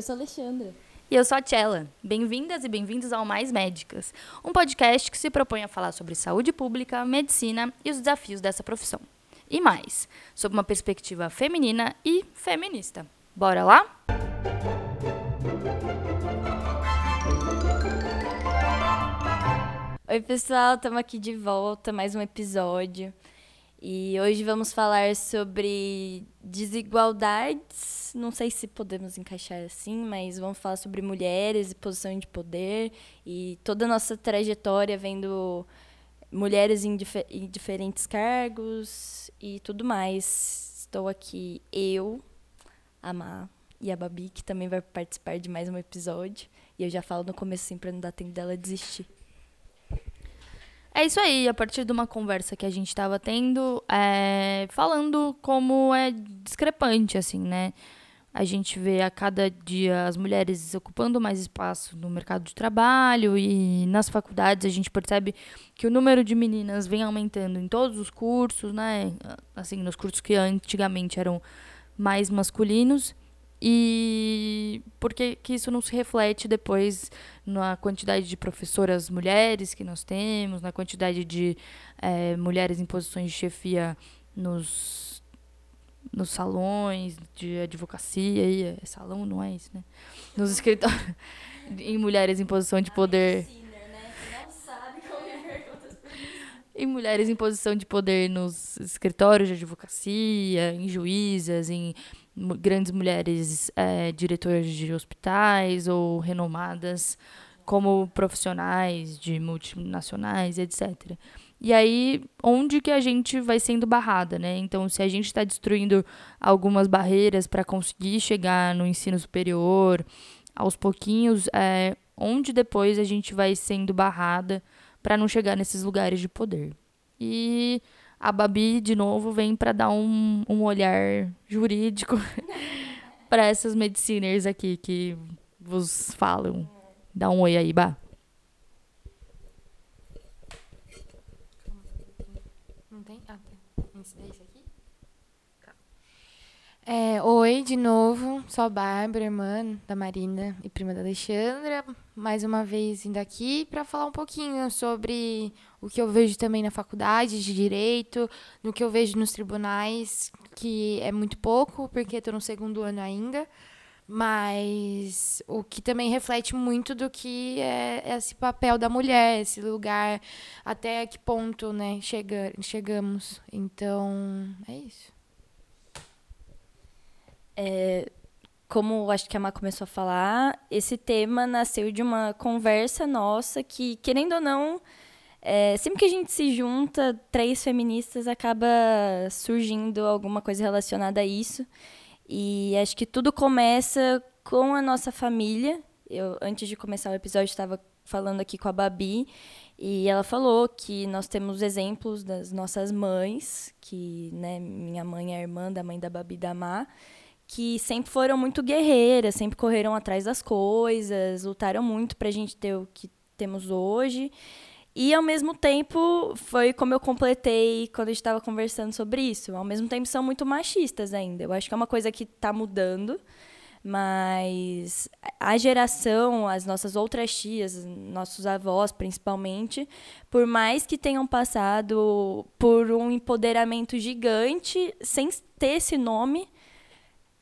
eu sou a Alexandra. E eu sou a Tchela. Bem-vindas e bem-vindos ao Mais Médicas, um podcast que se propõe a falar sobre saúde pública, medicina e os desafios dessa profissão. E mais, sob uma perspectiva feminina e feminista. Bora lá? Oi, pessoal, estamos aqui de volta, mais um episódio. E hoje vamos falar sobre desigualdades. Não sei se podemos encaixar assim, mas vamos falar sobre mulheres e posição de poder e toda a nossa trajetória vendo mulheres em, em diferentes cargos e tudo mais. Estou aqui eu, a Má e a Babi, que também vai participar de mais um episódio. E eu já falo no começo assim para não dar tempo dela desistir. É isso aí, a partir de uma conversa que a gente estava tendo, é, falando como é discrepante, assim, né? A gente vê a cada dia as mulheres ocupando mais espaço no mercado de trabalho e nas faculdades a gente percebe que o número de meninas vem aumentando em todos os cursos, né? Assim, nos cursos que antigamente eram mais masculinos. E por que, que isso não se reflete depois na quantidade de professoras mulheres que nós temos, na quantidade de é, mulheres em posições de chefia nos, nos salões de advocacia, e é, salão não é isso, né? Nos escritórios, em mulheres em posição de poder. Em mulheres em posição de poder nos escritórios de advocacia, em juízas, em grandes mulheres é, diretoras de hospitais ou renomadas como profissionais de multinacionais, etc. E aí, onde que a gente vai sendo barrada, né? Então, se a gente está destruindo algumas barreiras para conseguir chegar no ensino superior, aos pouquinhos, é, onde depois a gente vai sendo barrada para não chegar nesses lugares de poder. E a Babi, de novo, vem para dar um, um olhar jurídico para essas mediciners aqui que vos falam. Dá um oi aí, Bá. Não tem? Ah, tem. Esse aqui? Tá. É, oi, de novo. Sou a Bárbara, irmã da Marina e prima da Alexandra. Mais uma vez vindo aqui para falar um pouquinho sobre o que eu vejo também na faculdade de direito, no que eu vejo nos tribunais, que é muito pouco, porque estou no segundo ano ainda, mas o que também reflete muito do que é esse papel da mulher, esse lugar, até que ponto né, chega, chegamos. Então, é isso. É, como acho que a Má começou a falar, esse tema nasceu de uma conversa nossa que, querendo ou não, é, sempre que a gente se junta, três feministas, acaba surgindo alguma coisa relacionada a isso. E acho que tudo começa com a nossa família. Eu, antes de começar o episódio, estava falando aqui com a Babi e ela falou que nós temos exemplos das nossas mães, que né, minha mãe é irmã da mãe da Babi da Má, que sempre foram muito guerreiras, sempre correram atrás das coisas, lutaram muito para a gente ter o que temos hoje. E ao mesmo tempo, foi como eu completei quando a gente estava conversando sobre isso. Ao mesmo tempo, são muito machistas ainda. Eu acho que é uma coisa que está mudando, mas a geração, as nossas outras tias, nossos avós principalmente, por mais que tenham passado por um empoderamento gigante, sem ter esse nome,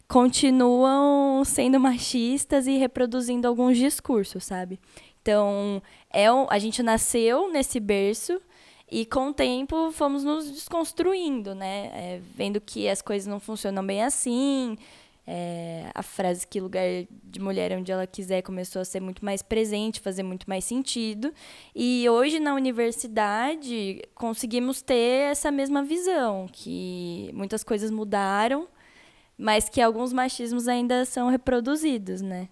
continuam sendo machistas e reproduzindo alguns discursos, sabe? Então, é um, a gente nasceu nesse berço e com o tempo fomos nos desconstruindo, né? É, vendo que as coisas não funcionam bem assim. É, a frase que lugar de mulher é onde ela quiser começou a ser muito mais presente, fazer muito mais sentido. E hoje na universidade conseguimos ter essa mesma visão, que muitas coisas mudaram, mas que alguns machismos ainda são reproduzidos, né?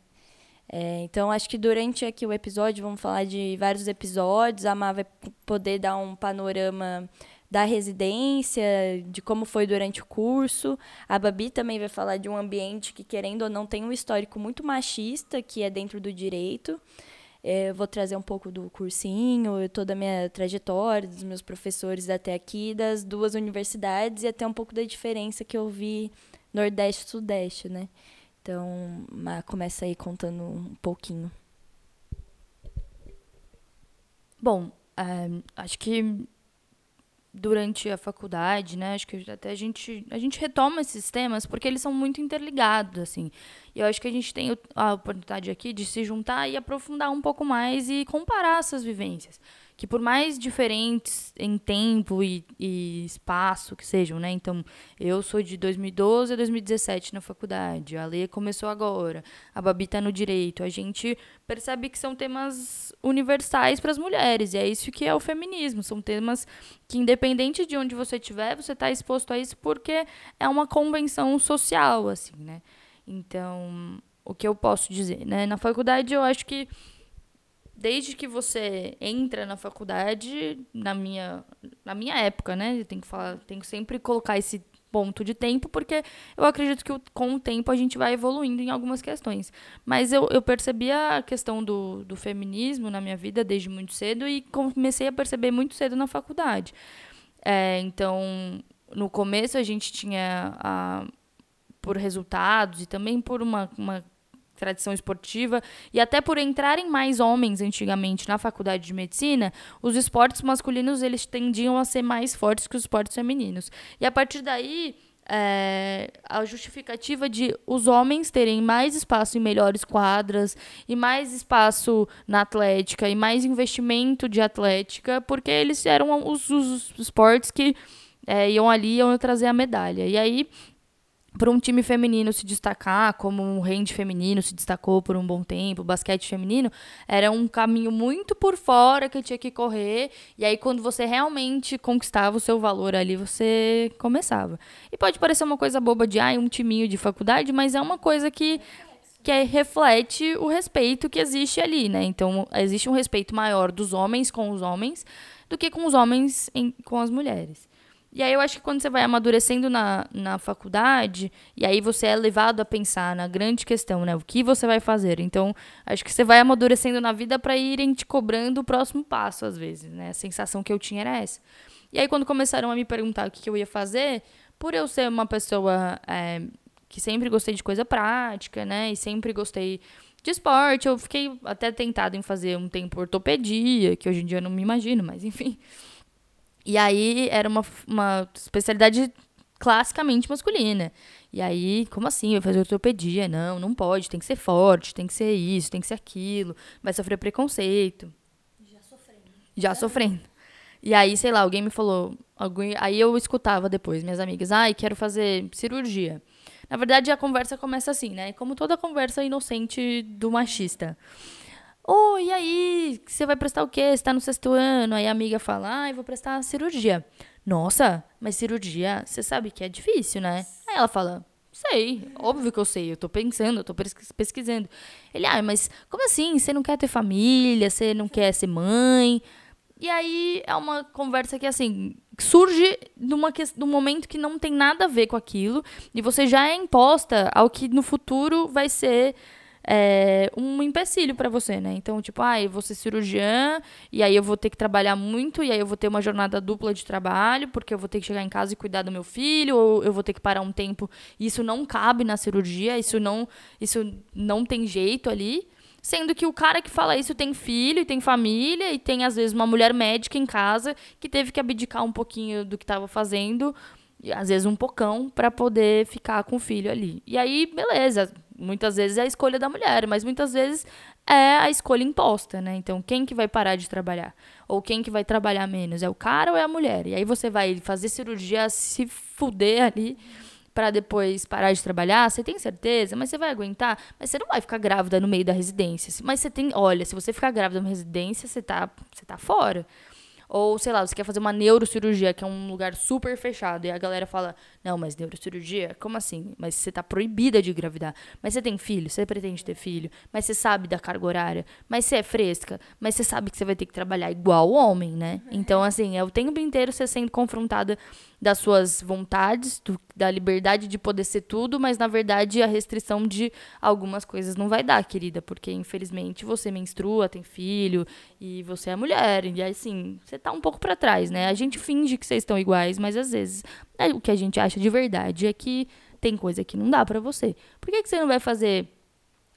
É, então, acho que durante aqui o episódio, vamos falar de vários episódios. A Má vai poder dar um panorama da residência, de como foi durante o curso. A Babi também vai falar de um ambiente que, querendo ou não, tem um histórico muito machista, que é dentro do direito. É, vou trazer um pouco do cursinho, toda a minha trajetória, dos meus professores até aqui, das duas universidades e até um pouco da diferença que eu vi Nordeste Sudeste, né? Então, começa aí contando um pouquinho. Bom, é, acho que durante a faculdade, né? Acho que até a gente, a gente retoma esses temas porque eles são muito interligados, assim. E eu acho que a gente tem a oportunidade aqui de se juntar e aprofundar um pouco mais e comparar essas vivências que por mais diferentes em tempo e, e, espaço que sejam, né? Então, eu sou de 2012 a 2017 na faculdade, a Lê começou agora, a Babi está no direito. A gente percebe que são temas universais para as mulheres, e é isso que é o feminismo. São temas que, independente de onde você estiver, você está exposto a isso porque é uma convenção social, assim, né? Então, o que eu posso dizer, né? Na faculdade, eu acho que desde que você entra na faculdade, na minha, na minha época, né? Eu tenho que falar, tenho que sempre colocar esse ponto de tempo, porque eu acredito que com o tempo a gente vai evoluindo em algumas questões. Mas eu, eu percebi a questão do, do feminismo na minha vida desde muito cedo e comecei a perceber muito cedo na faculdade. É, então, no começo a gente tinha a, por resultados e também por uma, uma tradição esportiva e até por entrarem mais homens antigamente na faculdade de medicina, os esportes masculinos eles tendiam a ser mais fortes que os esportes femininos. E a partir daí, é, a justificativa de os homens terem mais espaço em melhores quadras e mais espaço na atlética e mais investimento de atlética, porque eles eram os, os esportes que é, iam ali iam trazer a medalha. E aí para um time feminino se destacar, como um rende feminino se destacou por um bom tempo, o basquete feminino, era um caminho muito por fora que tinha que correr. E aí, quando você realmente conquistava o seu valor ali, você começava. E pode parecer uma coisa boba de, ah, um timinho de faculdade, mas é uma coisa que que é, reflete o respeito que existe ali, né? Então, existe um respeito maior dos homens com os homens do que com os homens em, com as mulheres. E aí eu acho que quando você vai amadurecendo na, na faculdade, e aí você é levado a pensar na grande questão, né? O que você vai fazer. Então, acho que você vai amadurecendo na vida para irem te cobrando o próximo passo, às vezes, né? A sensação que eu tinha era essa. E aí, quando começaram a me perguntar o que, que eu ia fazer, por eu ser uma pessoa é, que sempre gostei de coisa prática, né? E sempre gostei de esporte, eu fiquei até tentado em fazer um tempo ortopedia, que hoje em dia eu não me imagino, mas enfim. E aí era uma, uma especialidade classicamente masculina. E aí, como assim? Vai fazer ortopedia? Não, não pode. Tem que ser forte, tem que ser isso, tem que ser aquilo. Vai sofrer preconceito. Já sofrendo. Já sofrendo. E aí, sei lá, alguém me falou. Alguém, aí eu escutava depois, minhas amigas, ai, quero fazer cirurgia. Na verdade, a conversa começa assim, né? Como toda conversa inocente do machista. Oi, e aí? Você vai prestar o quê? Você tá no sexto ano? Aí a amiga fala, ah, eu vou prestar cirurgia. Nossa, mas cirurgia, você sabe que é difícil, né? Aí ela fala, sei, óbvio que eu sei, eu tô pensando, eu tô pesquisando. Ele, ah, mas como assim? Você não quer ter família? Você não quer ser mãe? E aí é uma conversa que, assim, surge numa, num momento que não tem nada a ver com aquilo, e você já é imposta ao que no futuro vai ser é, um empecilho para você, né? Então, tipo, ah, eu vou ser cirurgiã, e aí eu vou ter que trabalhar muito, e aí eu vou ter uma jornada dupla de trabalho, porque eu vou ter que chegar em casa e cuidar do meu filho, ou eu vou ter que parar um tempo. Isso não cabe na cirurgia, isso não, isso não tem jeito ali. Sendo que o cara que fala isso tem filho, e tem família, e tem, às vezes, uma mulher médica em casa que teve que abdicar um pouquinho do que estava fazendo, às vezes um pocão, para poder ficar com o filho ali. E aí, beleza muitas vezes é a escolha da mulher, mas muitas vezes é a escolha imposta, né? Então, quem que vai parar de trabalhar? Ou quem que vai trabalhar menos? É o cara ou é a mulher? E aí você vai fazer cirurgia, se fuder ali para depois parar de trabalhar, você tem certeza? Mas você vai aguentar? Mas você não vai ficar grávida no meio da residência. Mas você tem, olha, se você ficar grávida numa residência, você tá, você tá fora. Ou, sei lá, você quer fazer uma neurocirurgia, que é um lugar super fechado, e a galera fala: Não, mas neurocirurgia? Como assim? Mas você tá proibida de engravidar. Mas você tem filho? Você pretende ter filho? Mas você sabe da carga horária? Mas você é fresca? Mas você sabe que você vai ter que trabalhar igual o homem, né? Então, assim, é o tempo inteiro você sendo confrontada das suas vontades, do, da liberdade de poder ser tudo, mas na verdade a restrição de algumas coisas não vai dar, querida, porque infelizmente você menstrua, tem filho e você é mulher, e assim, você tá um pouco para trás, né? A gente finge que vocês estão iguais, mas às vezes é, o que a gente acha de verdade é que tem coisa que não dá para você. Por que, que você não vai fazer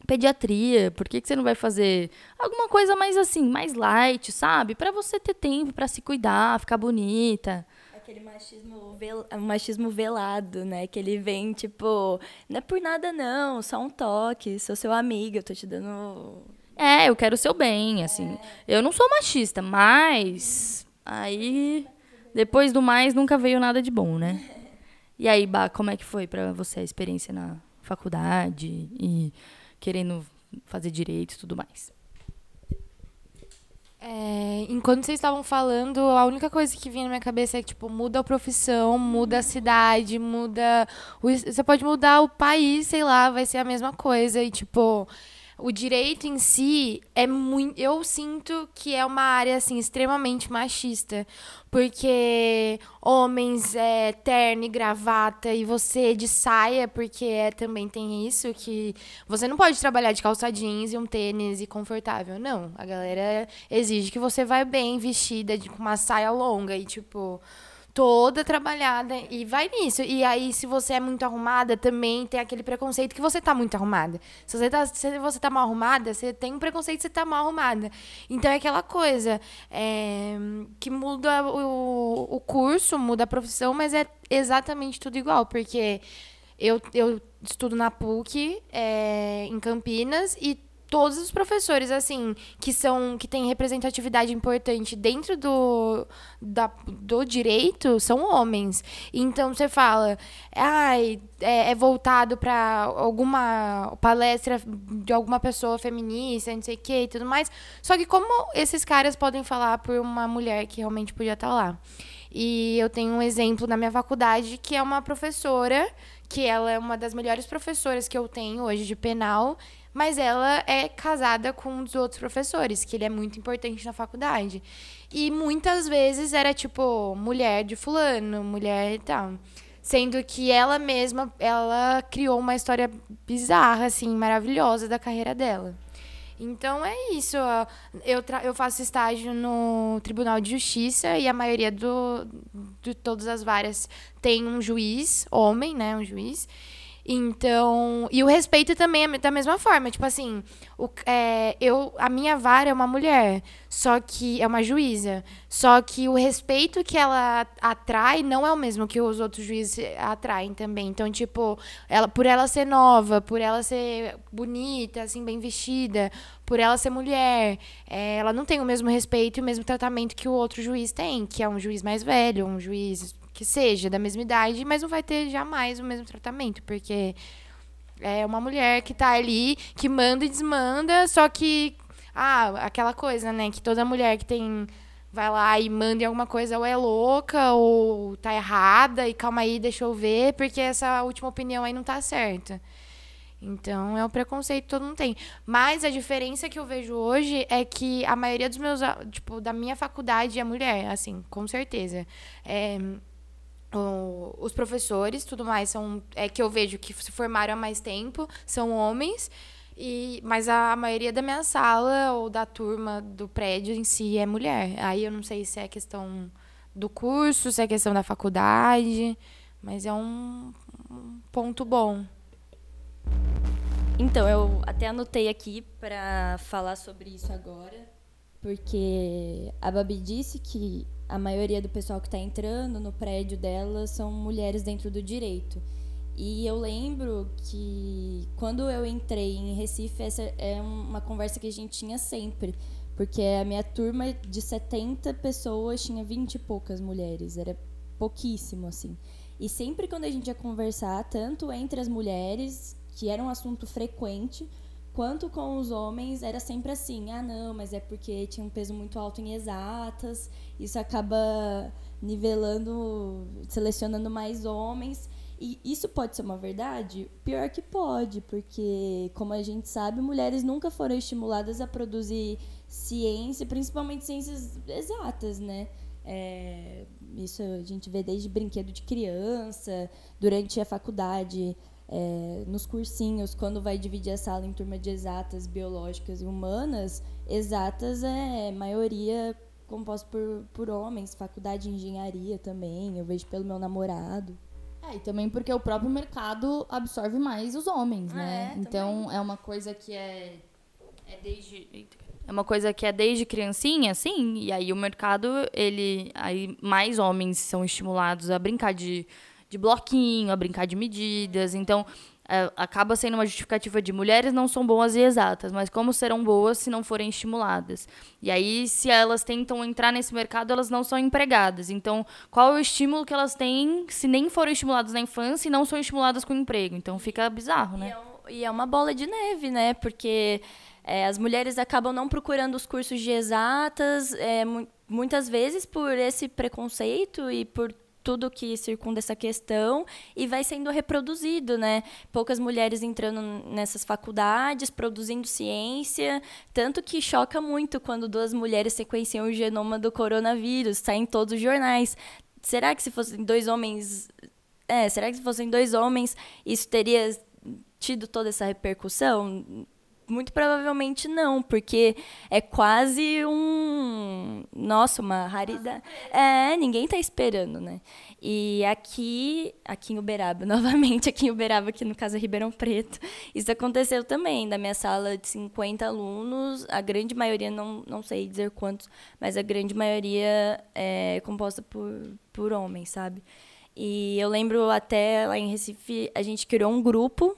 pediatria? Por que, que você não vai fazer alguma coisa mais assim, mais light, sabe? Para você ter tempo para se cuidar, ficar bonita. Aquele machismo, vel, machismo velado, né? Que ele vem, tipo, não é por nada não, só um toque, sou seu amigo, eu tô te dando. É, eu quero o seu bem, assim. É. Eu não sou machista, mas. Aí. Depois do mais, nunca veio nada de bom, né? E aí, Bah, como é que foi para você a experiência na faculdade e querendo fazer direito e tudo mais? É, enquanto vocês estavam falando, a única coisa que vinha na minha cabeça é que, tipo, muda a profissão, muda a cidade, muda. O, você pode mudar o país, sei lá, vai ser a mesma coisa. E, tipo, o direito em si é muito. Eu sinto que é uma área, assim, extremamente machista. Porque homens é terno e gravata e você de saia, porque é, também tem isso, que você não pode trabalhar de calça jeans e um tênis e confortável. Não. A galera exige que você vá bem vestida, de, com uma saia longa e, tipo toda trabalhada e vai nisso. E aí, se você é muito arrumada, também tem aquele preconceito que você tá muito arrumada. Se você tá, se você tá mal arrumada, você tem um preconceito que você tá mal arrumada. Então é aquela coisa é, que muda o, o curso, muda a profissão, mas é exatamente tudo igual, porque eu, eu estudo na PUC, é, em Campinas, e todos os professores, assim, que são que têm representatividade importante dentro do, da, do direito são homens. Então você fala, ai, é, é voltado para alguma palestra de alguma pessoa feminista, não sei o que e tudo mais. Só que como esses caras podem falar por uma mulher que realmente podia estar lá? E eu tenho um exemplo na minha faculdade que é uma professora, que ela é uma das melhores professoras que eu tenho hoje de penal, mas ela é casada com um dos outros professores, que ele é muito importante na faculdade. E muitas vezes era tipo mulher de fulano, mulher e tal. Sendo que ela mesma, ela criou uma história bizarra, assim, maravilhosa da carreira dela. Então é isso. Eu, eu faço estágio no Tribunal de Justiça e a maioria do, de todas as várias tem um juiz, homem, né? Um juiz. Então, e o respeito também é da mesma forma. Tipo assim, o, é, eu, a minha vara é uma mulher, só que é uma juíza. Só que o respeito que ela atrai não é o mesmo que os outros juízes atraem também. Então, tipo, ela, por ela ser nova, por ela ser bonita, assim, bem vestida, por ela ser mulher, é, ela não tem o mesmo respeito e o mesmo tratamento que o outro juiz tem, que é um juiz mais velho, um juiz que seja da mesma idade, mas não vai ter jamais o mesmo tratamento, porque é uma mulher que tá ali, que manda e desmanda, só que ah, aquela coisa, né, que toda mulher que tem vai lá e manda alguma coisa ou é louca ou tá errada e calma aí, deixa eu ver, porque essa última opinião aí não tá certa. Então, é um preconceito que todo mundo tem. Mas a diferença que eu vejo hoje é que a maioria dos meus, tipo, da minha faculdade é mulher, assim, com certeza. É, os professores, tudo mais, são é que eu vejo que se formaram há mais tempo, são homens. E, mas a maioria da minha sala ou da turma do prédio em si é mulher. Aí eu não sei se é questão do curso, se é questão da faculdade, mas é um, um ponto bom. Então, eu até anotei aqui para falar sobre isso agora, porque a Babi disse que a maioria do pessoal que está entrando no prédio dela são mulheres dentro do direito. E eu lembro que quando eu entrei em Recife, essa é uma conversa que a gente tinha sempre. Porque a minha turma de 70 pessoas tinha 20 e poucas mulheres. Era pouquíssimo, assim. E sempre quando a gente ia conversar, tanto entre as mulheres, que era um assunto frequente, quanto com os homens era sempre assim: ah, não, mas é porque tinha um peso muito alto em exatas, isso acaba nivelando, selecionando mais homens. E isso pode ser uma verdade? Pior que pode, porque, como a gente sabe, mulheres nunca foram estimuladas a produzir ciência, principalmente ciências exatas, né? É, isso a gente vê desde brinquedo de criança, durante a faculdade é, nos cursinhos, quando vai dividir a sala em turma de exatas, biológicas e humanas, exatas é maioria composta por, por homens, faculdade de engenharia também, eu vejo pelo meu namorado. É, e também porque o próprio mercado absorve mais os homens, né? É, então é uma coisa que é, é desde. É uma coisa que é desde criancinha, assim, e aí o mercado, ele. Aí mais homens são estimulados a brincar de, de bloquinho, a brincar de medidas. Então, é, acaba sendo uma justificativa de mulheres não são boas e exatas, mas como serão boas se não forem estimuladas? E aí, se elas tentam entrar nesse mercado, elas não são empregadas. Então, qual é o estímulo que elas têm se nem foram estimuladas na infância e não são estimuladas com emprego? Então, fica bizarro, né? E é, e é uma bola de neve, né? Porque é, as mulheres acabam não procurando os cursos de exatas, é, mu muitas vezes por esse preconceito e por tudo que circunda essa questão e vai sendo reproduzido, né? Poucas mulheres entrando nessas faculdades, produzindo ciência, tanto que choca muito quando duas mulheres sequenciam o genoma do coronavírus, sai em todos os jornais. Será que se fossem dois homens, é, será que se fossem dois homens, isso teria tido toda essa repercussão? Muito provavelmente não, porque é quase um. Nossa, uma raridade. É, ninguém tá esperando, né? E aqui, aqui em Uberaba, novamente aqui em Uberaba, aqui no caso é Ribeirão Preto, isso aconteceu também. Da minha sala de 50 alunos, a grande maioria, não, não sei dizer quantos, mas a grande maioria é composta por, por homens, sabe? E eu lembro até lá em Recife, a gente criou um grupo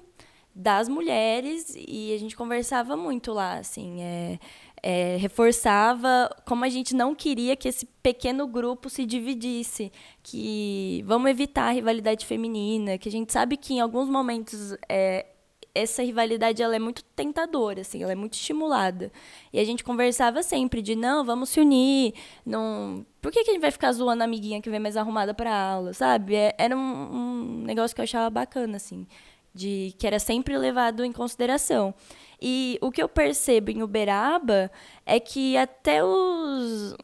das mulheres e a gente conversava muito lá, assim, é, é, reforçava como a gente não queria que esse pequeno grupo se dividisse, que vamos evitar a rivalidade feminina, que a gente sabe que em alguns momentos é, essa rivalidade ela é muito tentadora, assim, ela é muito estimulada. E a gente conversava sempre de não, vamos se unir, não, por que, que a gente vai ficar zoando a amiguinha que vem mais arrumada para aula, sabe? É, era um, um negócio que eu achava bacana, assim de que era sempre levado em consideração. E o que eu percebo em Uberaba é que até os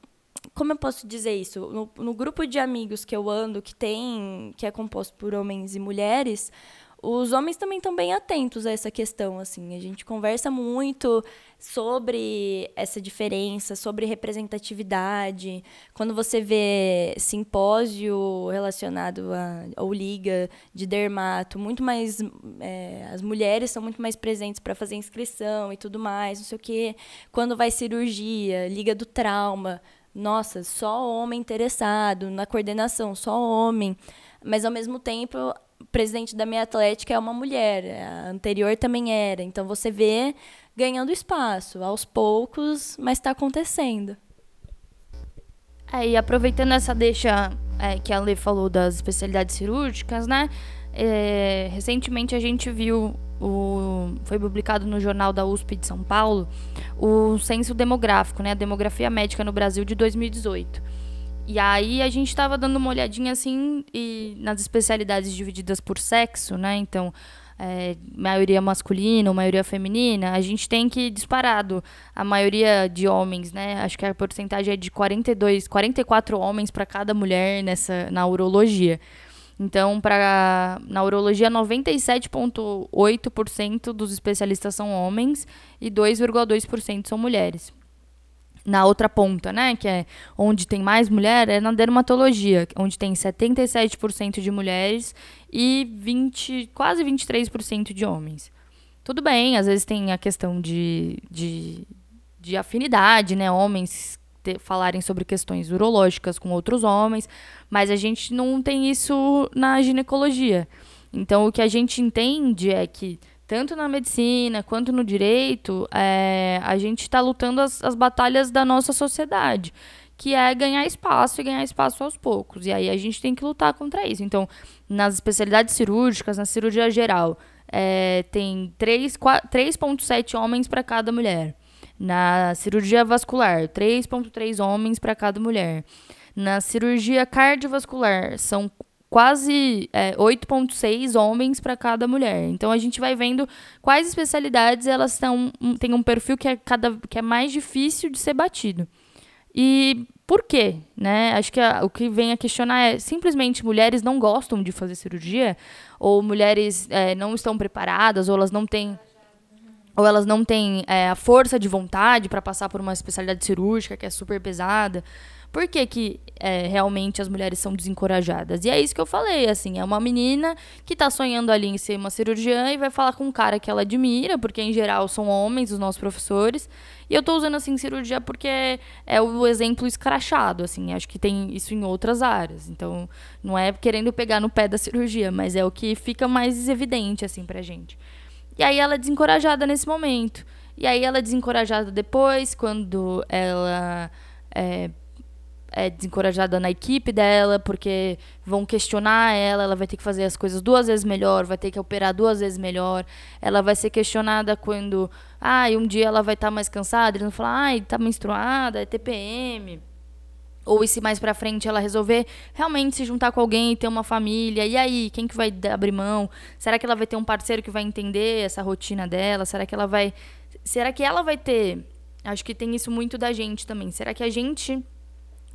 como eu posso dizer isso? No, no, grupo de amigos que eu ando, que tem, que é composto por homens e mulheres, os homens também estão bem atentos a essa questão, assim. A gente conversa muito sobre essa diferença, sobre representatividade. Quando você vê simpósio relacionado a, ou liga de dermato, muito mais é, as mulheres são muito mais presentes para fazer inscrição e tudo mais, não sei o quê. Quando vai cirurgia, liga do trauma, nossa, só homem interessado na coordenação, só homem. Mas ao mesmo tempo presidente da minha atlética é uma mulher, a anterior também era. Então você vê ganhando espaço, aos poucos, mas está acontecendo. É, e aproveitando essa deixa é, que a Lê falou das especialidades cirúrgicas, né? É, recentemente a gente viu, o, foi publicado no jornal da USP de São Paulo, o censo demográfico, né? A demografia médica no Brasil de 2018. E aí a gente estava dando uma olhadinha assim e nas especialidades divididas por sexo, né? Então, é, maioria masculina maioria feminina, a gente tem que disparado a maioria de homens, né? Acho que a porcentagem é de 42, 44 homens para cada mulher nessa na urologia. Então, para na urologia, 97,8% dos especialistas são homens e 2,2% são mulheres na outra ponta, né, que é onde tem mais mulher, é na dermatologia, onde tem 77% de mulheres e 20, quase 23% de homens. Tudo bem, às vezes tem a questão de, de, de afinidade, né, homens ter, falarem sobre questões urológicas com outros homens, mas a gente não tem isso na ginecologia. Então, o que a gente entende é que tanto na medicina quanto no direito, é, a gente está lutando as, as batalhas da nossa sociedade, que é ganhar espaço e ganhar espaço aos poucos. E aí a gente tem que lutar contra isso. Então, nas especialidades cirúrgicas, na cirurgia geral, é, tem 3,7 homens para cada mulher. Na cirurgia vascular, 3,3 homens para cada mulher. Na cirurgia cardiovascular, são quase é, 8,6 homens para cada mulher. Então a gente vai vendo quais especialidades elas estão têm um perfil que é cada que é mais difícil de ser batido. E por quê? Né? Acho que a, o que vem a questionar é simplesmente mulheres não gostam de fazer cirurgia ou mulheres é, não estão preparadas ou elas não têm ou elas não têm é, a força de vontade para passar por uma especialidade cirúrgica que é super pesada. Por que, que é, realmente as mulheres são desencorajadas? E é isso que eu falei, assim, é uma menina que tá sonhando ali em ser uma cirurgiã e vai falar com um cara que ela admira, porque em geral são homens, os nossos professores. E eu tô usando, assim, cirurgia porque é, é o exemplo escrachado, assim, acho que tem isso em outras áreas. Então, não é querendo pegar no pé da cirurgia, mas é o que fica mais evidente, assim, pra gente. E aí ela é desencorajada nesse momento. E aí ela é desencorajada depois, quando ela é, é desencorajada na equipe dela, porque vão questionar ela, ela vai ter que fazer as coisas duas vezes melhor, vai ter que operar duas vezes melhor. Ela vai ser questionada quando, ah, um dia ela vai estar tá mais cansada, eles vão falar, ai, tá menstruada, é TPM. Ou e se mais pra frente ela resolver realmente se juntar com alguém e ter uma família, e aí, quem que vai abrir mão? Será que ela vai ter um parceiro que vai entender essa rotina dela? Será que ela vai será que ela vai ter. Acho que tem isso muito da gente também. Será que a gente,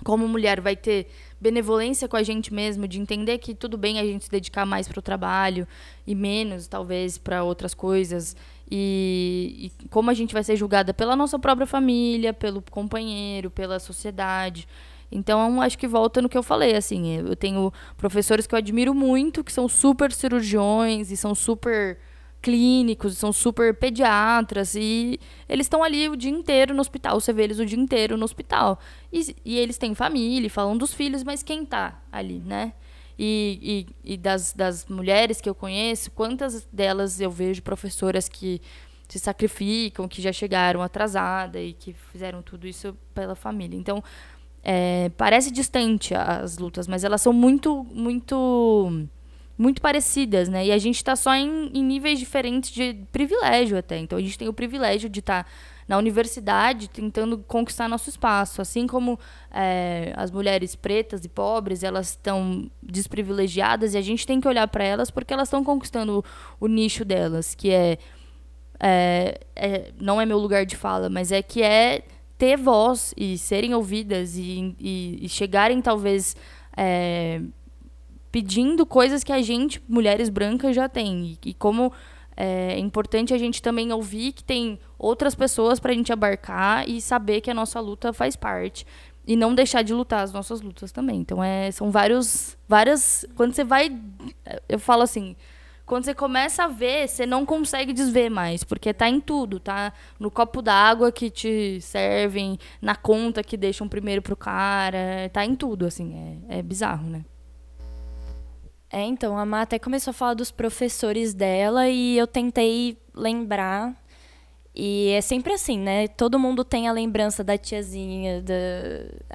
como mulher, vai ter benevolência com a gente mesmo, de entender que tudo bem a gente se dedicar mais para o trabalho e menos, talvez, para outras coisas? E, e, como a gente vai ser julgada pela nossa própria família, pelo companheiro, pela sociedade. Então, acho que volta no que eu falei, assim, eu tenho professores que eu admiro muito, que são super cirurgiões e são super clínicos, são super pediatras e eles estão ali o dia inteiro no hospital. Você vê eles o dia inteiro no hospital. E, e eles têm família, falam dos filhos, mas quem tá ali, né? E, e, e, das, das mulheres que eu conheço, quantas delas eu vejo professoras que se sacrificam, que já chegaram atrasada e que fizeram tudo isso pela família. Então, é, parece distante as lutas, mas elas são muito, muito muito parecidas, né? E a gente está só em, em, níveis diferentes de privilégio até. Então a gente tem o privilégio de estar tá na universidade tentando conquistar nosso espaço, assim como é, as mulheres pretas e pobres elas estão desprivilegiadas e a gente tem que olhar para elas porque elas estão conquistando o, o, nicho delas, que é, é, é, não é meu lugar de fala, mas é que é ter voz e serem ouvidas e, e, e chegarem talvez é, pedindo coisas que a gente, mulheres brancas, já tem. E, e como é, é importante a gente também ouvir que tem outras pessoas para a gente abarcar e saber que a nossa luta faz parte. E não deixar de lutar as nossas lutas também. Então, é, são vários. várias. Quando você vai. Eu falo assim. Quando você começa a ver, você não consegue desver mais, porque tá em tudo, tá? No copo d'água que te servem, na conta que deixam primeiro pro cara, tá em tudo, assim, é, é bizarro, né? É, então, a Má até começou a falar dos professores dela e eu tentei lembrar. E é sempre assim, né? Todo mundo tem a lembrança da tiazinha, da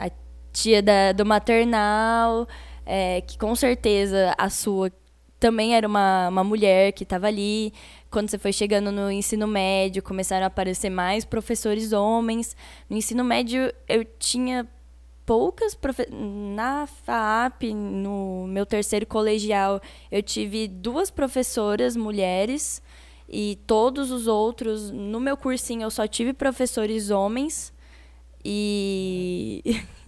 a tia da, do maternal, é, que com certeza a sua também era uma, uma mulher que estava ali. Quando você foi chegando no ensino médio, começaram a aparecer mais professores homens. No ensino médio, eu tinha poucas profe... na FAP, no meu terceiro colegial, eu tive duas professoras mulheres e todos os outros no meu cursinho eu só tive professores homens e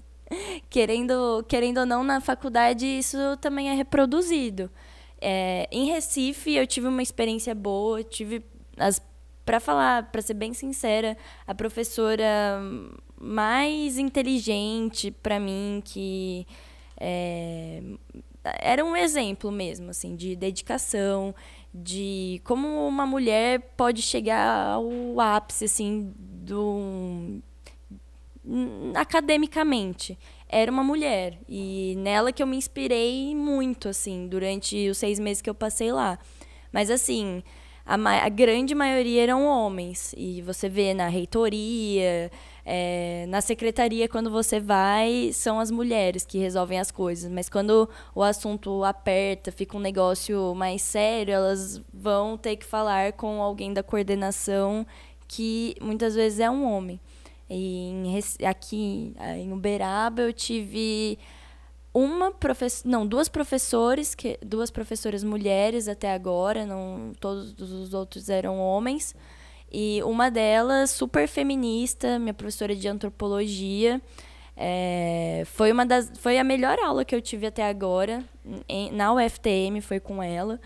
querendo querendo ou não na faculdade isso também é reproduzido. É, em Recife eu tive uma experiência boa, tive as para falar, para ser bem sincera, a professora mais inteligente para mim, que é, era um exemplo mesmo, assim, de dedicação, de como uma mulher pode chegar ao ápice, assim, do academicamente. Era uma mulher e nela que eu me inspirei muito assim durante os seis meses que eu passei lá. Mas assim a, a grande maioria eram homens e você vê na reitoria é, na secretaria, quando você vai, são as mulheres que resolvem as coisas. Mas quando o assunto aperta, fica um negócio mais sério, elas vão ter que falar com alguém da coordenação, que muitas vezes é um homem. Em, aqui em Uberaba eu tive uma professora, não, duas professores, que duas professoras mulheres até agora, não todos os outros eram homens. E uma delas, super feminista, minha professora de antropologia. É, foi, uma das, foi a melhor aula que eu tive até agora. Em, na UFTM foi com ela.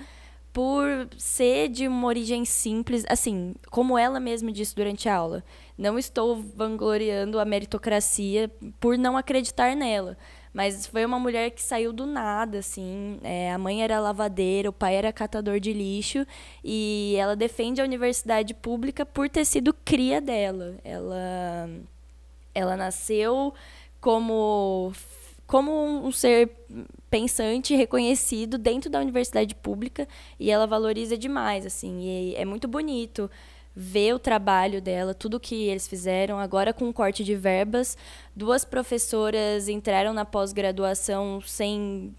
Por ser de uma origem simples, assim, como ela mesma disse durante a aula, não estou vangloriando a meritocracia por não acreditar nela. Mas foi uma mulher que saiu do nada, assim. É, a mãe era lavadeira, o pai era catador de lixo. E ela defende a universidade pública por ter sido cria dela. Ela, ela nasceu como como um ser pensante reconhecido dentro da universidade pública e ela valoriza demais assim e é muito bonito ver o trabalho dela, tudo que eles fizeram. Agora, com o corte de verbas, duas professoras entraram na pós-graduação sem,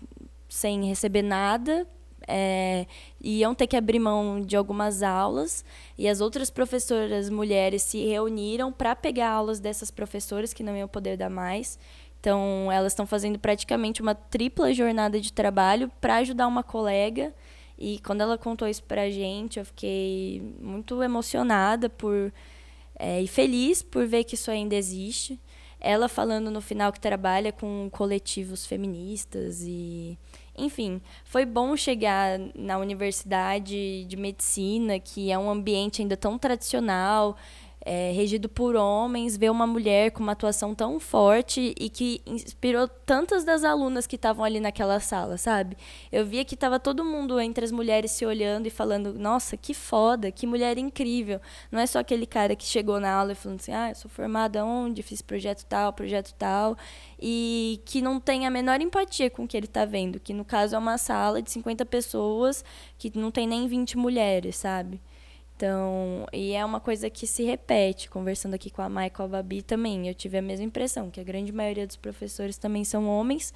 sem receber nada. É, iam ter que abrir mão de algumas aulas e as outras professoras mulheres se reuniram para pegar aulas dessas professoras que não iam poder dar mais. Então, elas estão fazendo praticamente uma tripla jornada de trabalho para ajudar uma colega e quando ela contou isso pra gente, eu fiquei muito emocionada por é, e feliz por ver que isso ainda existe. Ela falando no final que trabalha com coletivos feministas e enfim, foi bom chegar na universidade de medicina, que é um ambiente ainda tão tradicional, é, regido por homens, ver uma mulher com uma atuação tão forte e que inspirou tantas das alunas que estavam ali naquela sala, sabe? Eu via que estava todo mundo entre as mulheres se olhando e falando: nossa, que foda, que mulher incrível. Não é só aquele cara que chegou na aula e falando assim: ah, eu sou formada onde, fiz projeto tal, projeto tal, e que não tem a menor empatia com o que ele está vendo, que no caso é uma sala de 50 pessoas que não tem nem 20 mulheres, sabe? Então, e é uma coisa que se repete, conversando aqui com a Mai e Babi também, eu tive a mesma impressão, que a grande maioria dos professores também são homens,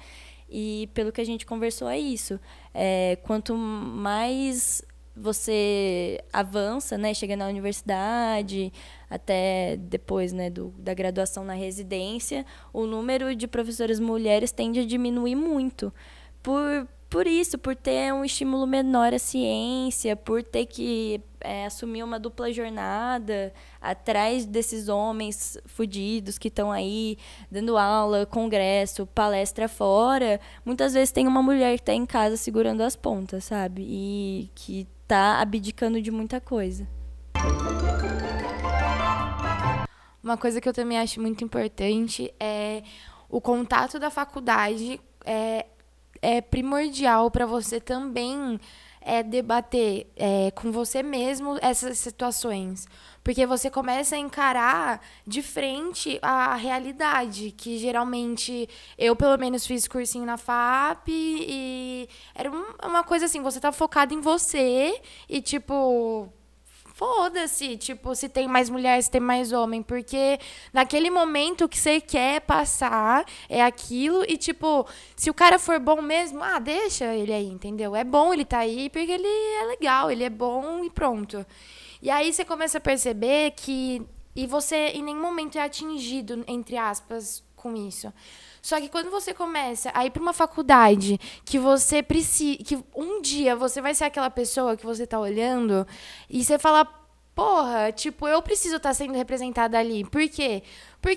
e pelo que a gente conversou é isso. É, quanto mais você avança, né, chega na universidade, até depois, né, do, da graduação na residência, o número de professoras mulheres tende a diminuir muito. Por, por isso, por ter um estímulo menor à ciência, por ter que é, assumir uma dupla jornada atrás desses homens fudidos que estão aí dando aula, congresso, palestra fora, muitas vezes tem uma mulher que está em casa segurando as pontas, sabe? E que está abdicando de muita coisa. Uma coisa que eu também acho muito importante é o contato da faculdade é é primordial para você também é, debater é, com você mesmo essas situações. Porque você começa a encarar de frente a realidade, que geralmente eu, pelo menos, fiz cursinho na FAP e era uma coisa assim, você tá focado em você e, tipo, foda-se, tipo, se tem mais mulher, se tem mais homem, porque naquele momento o que você quer passar é aquilo e tipo, se o cara for bom mesmo, ah, deixa ele aí, entendeu? É bom ele tá aí porque ele é legal, ele é bom e pronto. E aí você começa a perceber que e você em nenhum momento é atingido entre aspas com isso. Só que quando você começa a ir para uma faculdade que você precisa, que um dia você vai ser aquela pessoa que você tá olhando e você fala, porra, tipo, eu preciso estar tá sendo representada ali. Por quê? Porque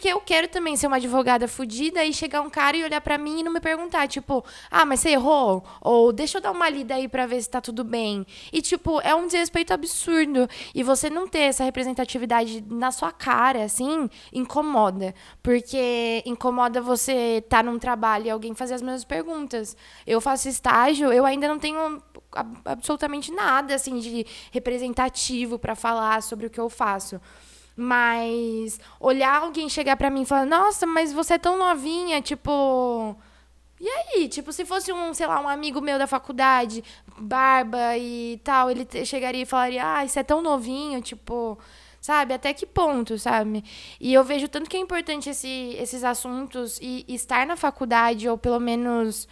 eu quero também ser uma advogada fodida e chegar um cara e olhar para mim e não me perguntar, tipo, ah, mas você errou? Ou deixa eu dar uma lida aí pra ver se tá tudo bem. E, tipo, é um desrespeito absurdo. E você não ter essa representatividade na sua cara, assim, incomoda. Porque incomoda você estar tá num trabalho e alguém fazer as mesmas perguntas. Eu faço estágio, eu ainda não tenho absolutamente nada, assim, de representativo para falar sobre o que eu faço. Mas olhar alguém chegar para mim e falar: "Nossa, mas você é tão novinha", tipo, e aí, tipo, se fosse um, sei lá, um amigo meu da faculdade, barba e tal, ele chegaria e falaria: "Ah, você é tão novinho", tipo, sabe? Até que ponto, sabe? E eu vejo tanto que é importante esse, esses assuntos e, e estar na faculdade ou pelo menos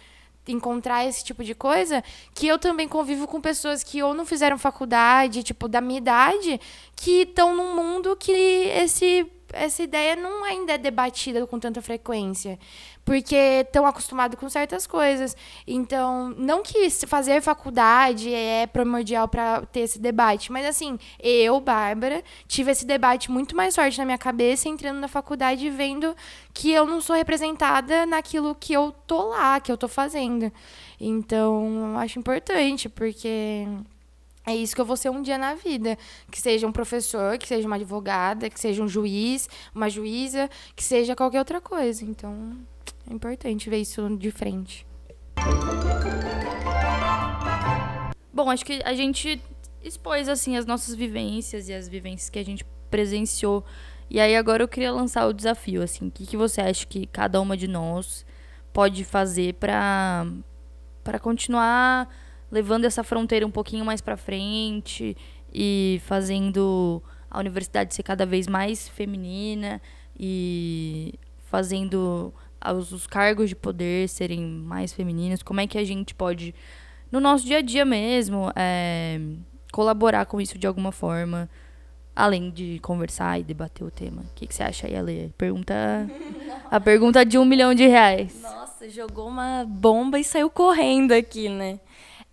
encontrar esse tipo de coisa, que eu também convivo com pessoas que ou não fizeram faculdade, tipo, da minha idade, que estão num mundo que esse essa ideia não ainda é debatida com tanta frequência, porque estão acostumados com certas coisas. Então, não que fazer faculdade é primordial para ter esse debate, mas assim, eu, Bárbara, tive esse debate muito mais forte na minha cabeça entrando na faculdade e vendo que eu não sou representada naquilo que eu tô lá, que eu tô fazendo. Então, acho importante, porque é isso que eu vou ser um dia na vida. Que seja um professor, que seja uma advogada, que seja um juiz, uma juíza, que seja qualquer outra coisa. Então, é importante ver isso de frente. Bom, acho que a gente expôs assim as nossas vivências e as vivências que a gente presenciou. E aí agora eu queria lançar o desafio, assim, o que, que você acha que cada uma de nós pode fazer para para continuar levando essa fronteira um pouquinho mais para frente e fazendo a universidade ser cada vez mais feminina e fazendo os, os cargos de poder serem mais femininos. Como é que a gente pode, no nosso dia a dia mesmo, é, colaborar com isso de alguma forma? Além de conversar e debater o tema. O que, que você acha aí, Ale? Pergunta. a pergunta de um milhão de reais. Nossa, jogou uma bomba e saiu correndo aqui, né?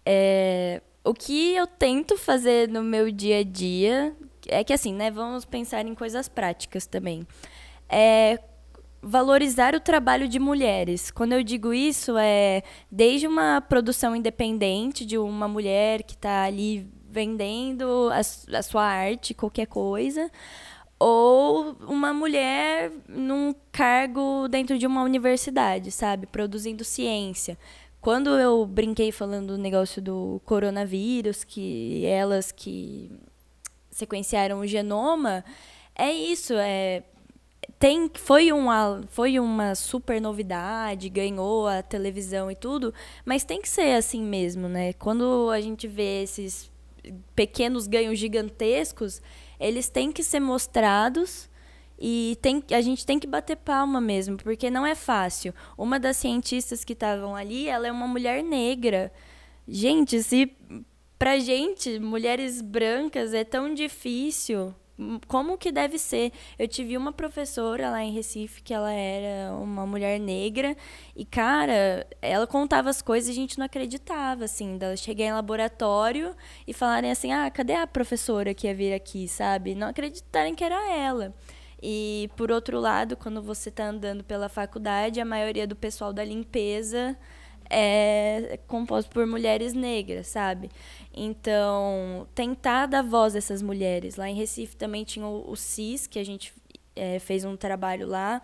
É, o que eu tento fazer no meu dia a dia é que assim, né? Vamos pensar em coisas práticas também. É valorizar o trabalho de mulheres. Quando eu digo isso, é desde uma produção independente de uma mulher que está ali vendendo a, a sua arte, qualquer coisa, ou uma mulher num cargo dentro de uma universidade, sabe, produzindo ciência. Quando eu brinquei falando do negócio do coronavírus, que elas que sequenciaram o genoma, é isso, é tem foi uma foi uma super novidade, ganhou a televisão e tudo, mas tem que ser assim mesmo, né? Quando a gente vê esses pequenos ganhos gigantescos, eles têm que ser mostrados e tem, a gente tem que bater palma mesmo, porque não é fácil. Uma das cientistas que estavam ali, ela é uma mulher negra. Gente, se pra gente, mulheres brancas, é tão difícil como que deve ser. Eu tive uma professora lá em Recife que ela era uma mulher negra e cara, ela contava as coisas e a gente não acreditava assim. Ela cheguei em laboratório e falarem assim: "Ah, cadê a professora que ia vir aqui?", sabe? Não acreditarem que era ela. E por outro lado, quando você está andando pela faculdade, a maioria do pessoal da limpeza é composto por mulheres negras, sabe? Então, tentar dar voz a essas mulheres. Lá em Recife também tinha o, o CIS, que a gente é, fez um trabalho lá,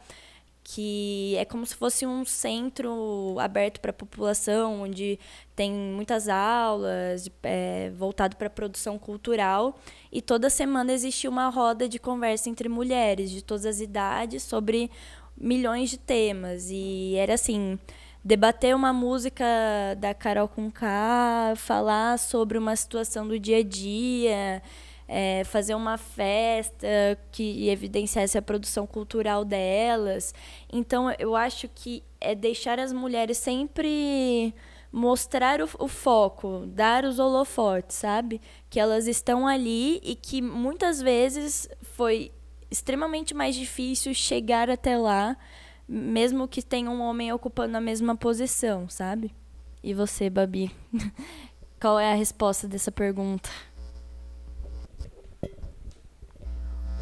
que é como se fosse um centro aberto para a população, onde tem muitas aulas é, voltado para a produção cultural. E toda semana existia uma roda de conversa entre mulheres de todas as idades sobre milhões de temas. E era assim debater uma música da Carol Conká, falar sobre uma situação do dia a dia, é, fazer uma festa que evidenciasse a produção cultural delas. Então, eu acho que é deixar as mulheres sempre mostrar o, o, foco, dar os holofotes, sabe? Que elas estão ali e que muitas vezes foi extremamente mais difícil chegar até lá mesmo que tenha um homem ocupando a mesma posição, sabe? E você, Babi? Qual é a resposta dessa pergunta?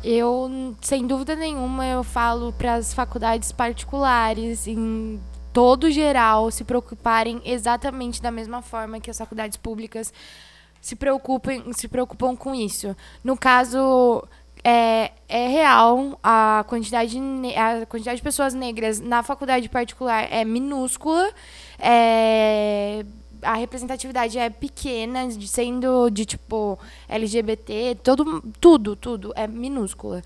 Eu, sem dúvida nenhuma, eu falo para as faculdades particulares, em todo geral, se preocuparem exatamente da mesma forma que as faculdades públicas se preocupem, se preocupam com isso. No caso, é, é real, a quantidade, a quantidade de pessoas negras na faculdade particular é minúscula, é, a representatividade é pequena, sendo de tipo LGBT, todo, tudo, tudo é minúscula.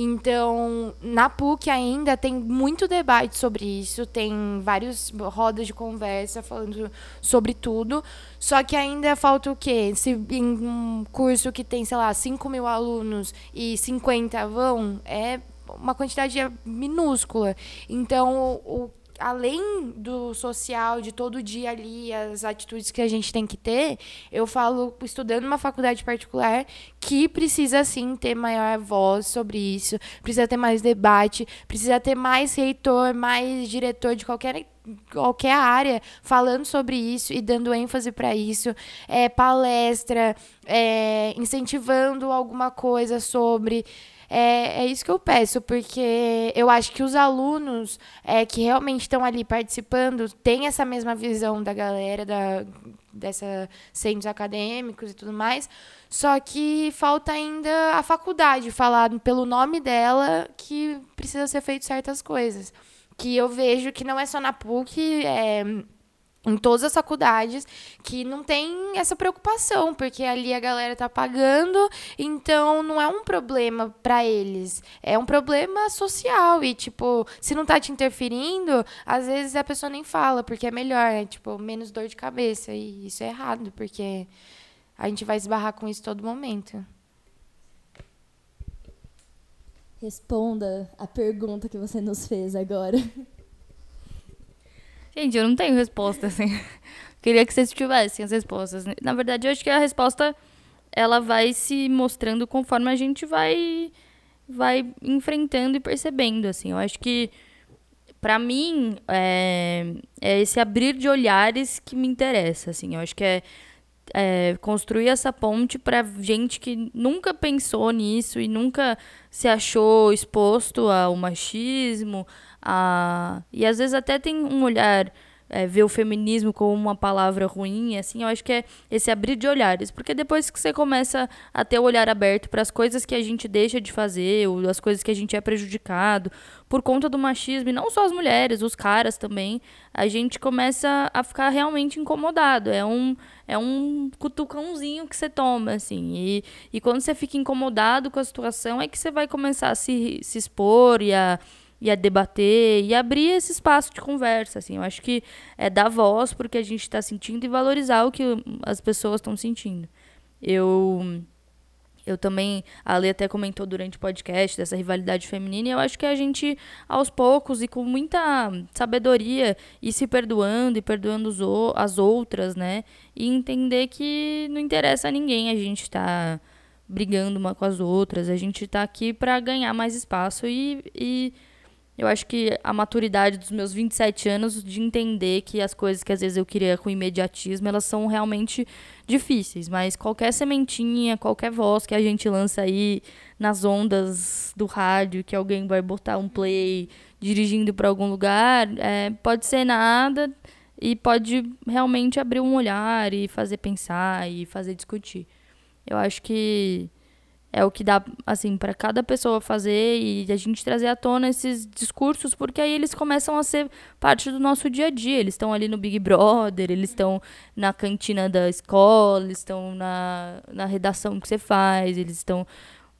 Então, na PUC ainda tem muito debate sobre isso, tem várias rodas de conversa falando sobre tudo, só que ainda falta o quê? Se em um curso que tem, sei lá, 5 mil alunos e 50 vão, é uma quantidade minúscula. Então, o além do social, de todo dia ali, as atitudes que a gente tem que ter, eu falo, estudando uma faculdade particular, que precisa sim ter maior voz sobre isso, precisa ter mais debate, precisa ter mais reitor, mais diretor de qualquer qualquer área falando sobre isso e dando ênfase para isso, é, palestra, é, incentivando alguma coisa sobre é, é isso que eu peço, porque eu acho que os alunos é, que realmente estão ali participando têm essa mesma visão da galera, da, dessa centros acadêmicos e tudo mais. Só que falta ainda a faculdade falar pelo nome dela que precisa ser feito certas coisas. Que eu vejo que não é só na PUC, é em todas as faculdades que não tem essa preocupação, porque ali a galera tá pagando, então não é um problema para eles, é um problema social e tipo, se não tá te interferindo, às vezes a pessoa nem fala, porque é melhor, né? tipo, menos dor de cabeça e isso é errado, porque a gente vai esbarrar com isso todo momento. Responda a pergunta que você nos fez agora. Gente, eu não tenho resposta, assim. Queria que vocês tivessem as respostas. Na verdade, eu acho que a resposta ela vai se mostrando conforme a gente vai vai enfrentando e percebendo, assim. Eu acho que para mim é, é, esse abrir de olhares que me interessa, assim. Eu acho que é, é construir essa ponte para gente que nunca pensou nisso e nunca se achou exposto ao machismo, a... E às vezes até tem um olhar, é, ver o feminismo como uma palavra ruim, assim, eu acho que é esse abrir de olhares. Porque depois que você começa a ter o olhar aberto para as coisas que a gente deixa de fazer, ou as coisas que a gente é prejudicado, por conta do machismo, e não só as mulheres, os caras também, a gente começa a ficar realmente incomodado. É um, é um cutucãozinho que você toma, assim. E, e quando você fica incomodado com a situação, é que você vai começar a se, se expor e a e a debater e abrir esse espaço de conversa, assim. Eu acho que é dar voz porque a gente está sentindo e valorizar o que as pessoas estão sentindo. Eu eu também, a Ale até comentou durante o podcast dessa rivalidade feminina, e eu acho que a gente, aos poucos e com muita sabedoria, ir se perdoando e perdoando as outras, né? E entender que não interessa a ninguém a gente tá brigando uma com as outras, a gente tá aqui para ganhar mais espaço e, e eu acho que a maturidade dos meus 27 anos de entender que as coisas que às vezes eu queria com imediatismo, elas são realmente difíceis, mas qualquer sementinha, qualquer voz que a gente lança aí nas ondas do rádio, que alguém vai botar um play dirigindo para algum lugar, é, pode ser nada e pode realmente abrir um olhar e fazer pensar e fazer discutir. Eu acho que é o que dá, assim, para cada pessoa fazer e a gente trazer à tona esses discursos, porque aí eles começam a ser parte do nosso dia a dia. Eles estão ali no Big Brother, eles estão na cantina da escola, estão na, na redação que você faz, eles estão,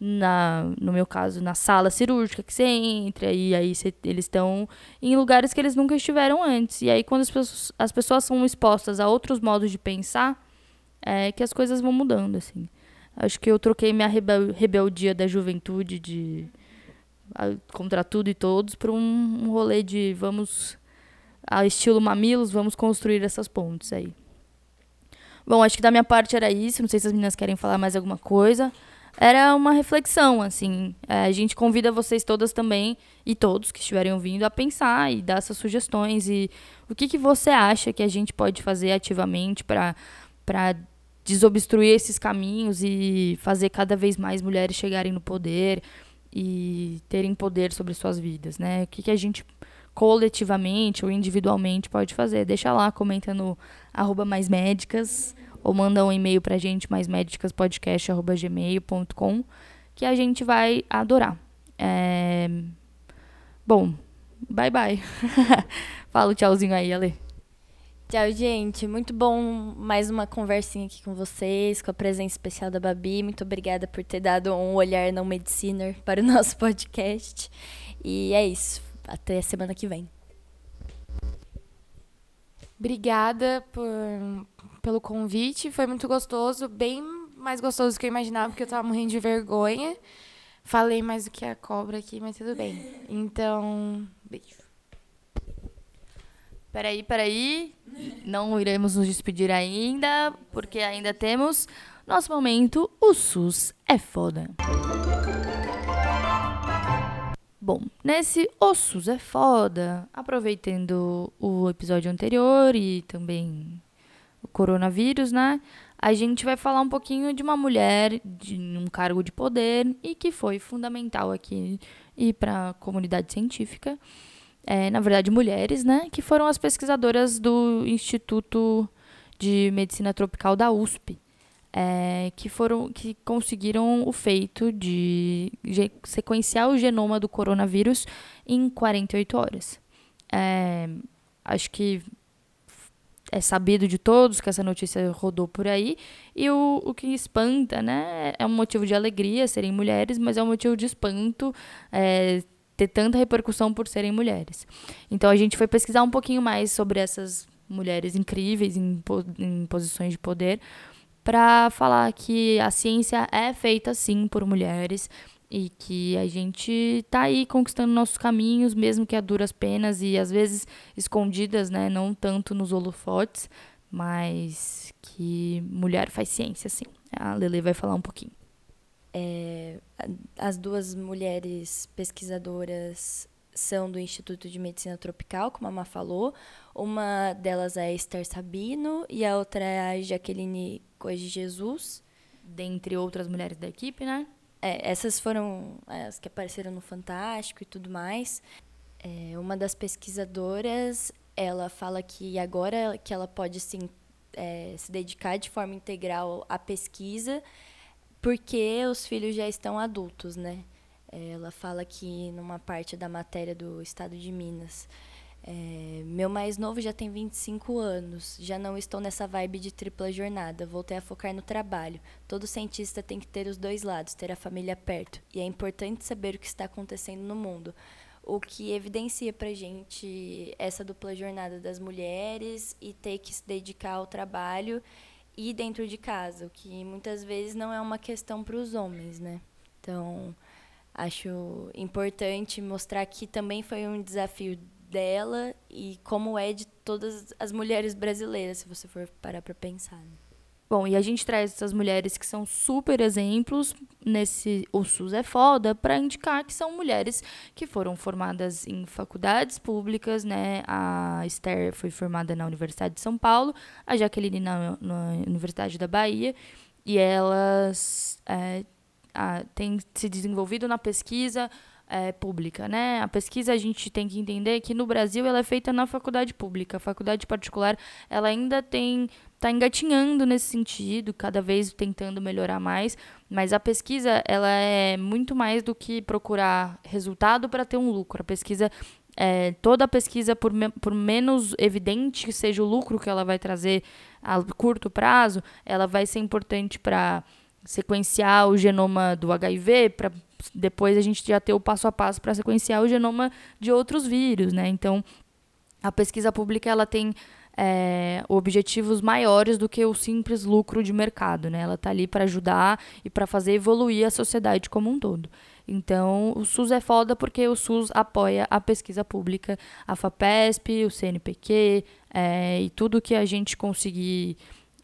na, no meu caso, na sala cirúrgica que você entra, e aí eles estão em lugares que eles nunca estiveram antes. E aí, quando as pessoas, as pessoas são expostas a outros modos de pensar, é que as coisas vão mudando, assim. Acho que eu troquei minha rebel rebeldia da juventude de a, contra tudo e todos para um, um rolê de vamos a estilo mamilos, vamos construir essas pontes aí. Bom, acho que da minha parte era isso. Não sei se as meninas querem falar mais alguma coisa. Era uma reflexão, assim. É, a gente convida vocês todas também, e todos que estiverem ouvindo, a pensar e dar essas sugestões. E o que, que você acha que a gente pode fazer ativamente para desobstruir esses caminhos e fazer cada vez mais mulheres chegarem no poder e terem poder sobre suas vidas, né? O que, que a gente coletivamente ou individualmente pode fazer? Deixa lá, comenta no arroba mais médicas ou manda um e-mail pra gente, maismedicaspodcast.gmail.com que a gente vai adorar. É... Bom, bye bye. Fala tchauzinho aí, Ale. Tchau, gente. Muito bom mais uma conversinha aqui com vocês, com a presença especial da Babi. Muito obrigada por ter dado um olhar não mediciner para o nosso podcast. E é isso. Até semana que vem. Obrigada por, pelo convite. Foi muito gostoso, bem mais gostoso do que eu imaginava, porque eu estava morrendo de vergonha. Falei mais do que a cobra aqui, mas tudo bem. Então, beijo. Peraí, peraí. Não iremos nos despedir ainda, porque ainda temos nosso momento. O SUS é foda. Bom, nesse O SUS é foda, aproveitando o episódio anterior e também o coronavírus, né? A gente vai falar um pouquinho de uma mulher de um cargo de poder e que foi fundamental aqui e para a comunidade científica é, na verdade, mulheres, né, que foram as pesquisadoras do Instituto de Medicina Tropical da USP, é, que foram que conseguiram o feito de sequenciar o genoma do coronavírus em 48 horas. É, acho que é sabido de todos que essa notícia rodou por aí. E o, o que espanta, né? É um motivo de alegria serem mulheres, mas é um motivo de espanto é, ter tanta repercussão por serem mulheres. Então a gente foi pesquisar um pouquinho mais sobre essas mulheres incríveis em, em posições de poder para falar que a ciência é feita sim por mulheres e que a gente tá aí conquistando nossos caminhos, mesmo que a duras penas e às vezes escondidas, né, não tanto nos holofotes, mas que mulher faz ciência, sim. A Lele vai falar um pouquinho. É, as duas mulheres pesquisadoras são do Instituto de Medicina Tropical, como a Má falou. Uma delas é a Esther Sabino e a outra é a Jaqueline Cois de Jesus. Dentre outras mulheres da equipe, né? É, essas foram as que apareceram no Fantástico e tudo mais. É, uma das pesquisadoras, ela fala que agora que ela pode é, se dedicar de forma integral à pesquisa, porque os filhos já estão adultos, né? Ela fala que numa parte da matéria do Estado de Minas, é, meu mais novo já tem 25 anos, já não estou nessa vibe de tripla jornada, voltei a focar no trabalho. Todo cientista tem que ter os dois lados, ter a família perto, e é importante saber o que está acontecendo no mundo. O que evidencia pra gente essa dupla jornada das mulheres e ter que se dedicar ao trabalho e dentro de casa, o que muitas vezes não é uma questão para os homens, né? Então, acho importante mostrar que também foi um desafio dela e como é de todas as mulheres brasileiras, se você for parar para pensar. Né? Bom, e a gente traz essas mulheres que são super exemplos nesse O SUS é foda para indicar que são mulheres que foram formadas em faculdades públicas, né? A Esther foi formada na Universidade de São Paulo, a Jaqueline na, na Universidade da Bahia, e elas é, a, têm se desenvolvido na pesquisa é, pública, né? A pesquisa a gente tem que entender que no Brasil ela é feita na faculdade pública. A faculdade particular ela ainda tem está engatinhando nesse sentido, cada vez tentando melhorar mais, mas a pesquisa ela é muito mais do que procurar resultado para ter um lucro. A pesquisa é, toda a pesquisa, por, me, por menos evidente que seja o lucro que ela vai trazer a curto prazo, ela vai ser importante para sequenciar o genoma do HIV, para depois a gente já ter o passo a passo para sequenciar o genoma de outros vírus, né? Então, a pesquisa pública ela tem é, objetivos maiores do que o simples lucro de mercado, né? Ela está ali para ajudar e para fazer evoluir a sociedade como um todo. Então, o SUS é foda porque o SUS apoia a pesquisa pública, a FAPESP, o CNPq é, e tudo que a gente conseguir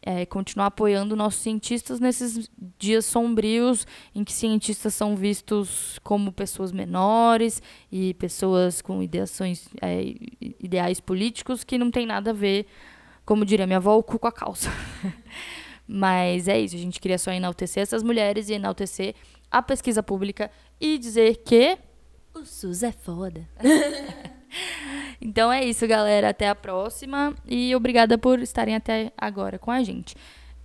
é, continuar apoiando nossos cientistas nesses dias sombrios em que cientistas são vistos como pessoas menores e pessoas com ideações, é, ideais políticos que não tem nada a ver, como diria minha avó, o cu com a calça. Mas é isso, a gente queria só enaltecer essas mulheres e enaltecer a pesquisa pública e dizer que o SUS é foda. Então é isso, galera. Até a próxima. E obrigada por estarem até agora com a gente.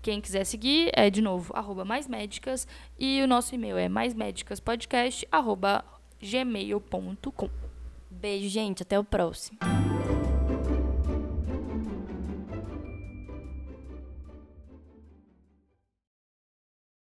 Quem quiser seguir é, de novo, arroba mais médicas. E o nosso e-mail é maismédicaspodcast. Beijo, gente. Até o próximo.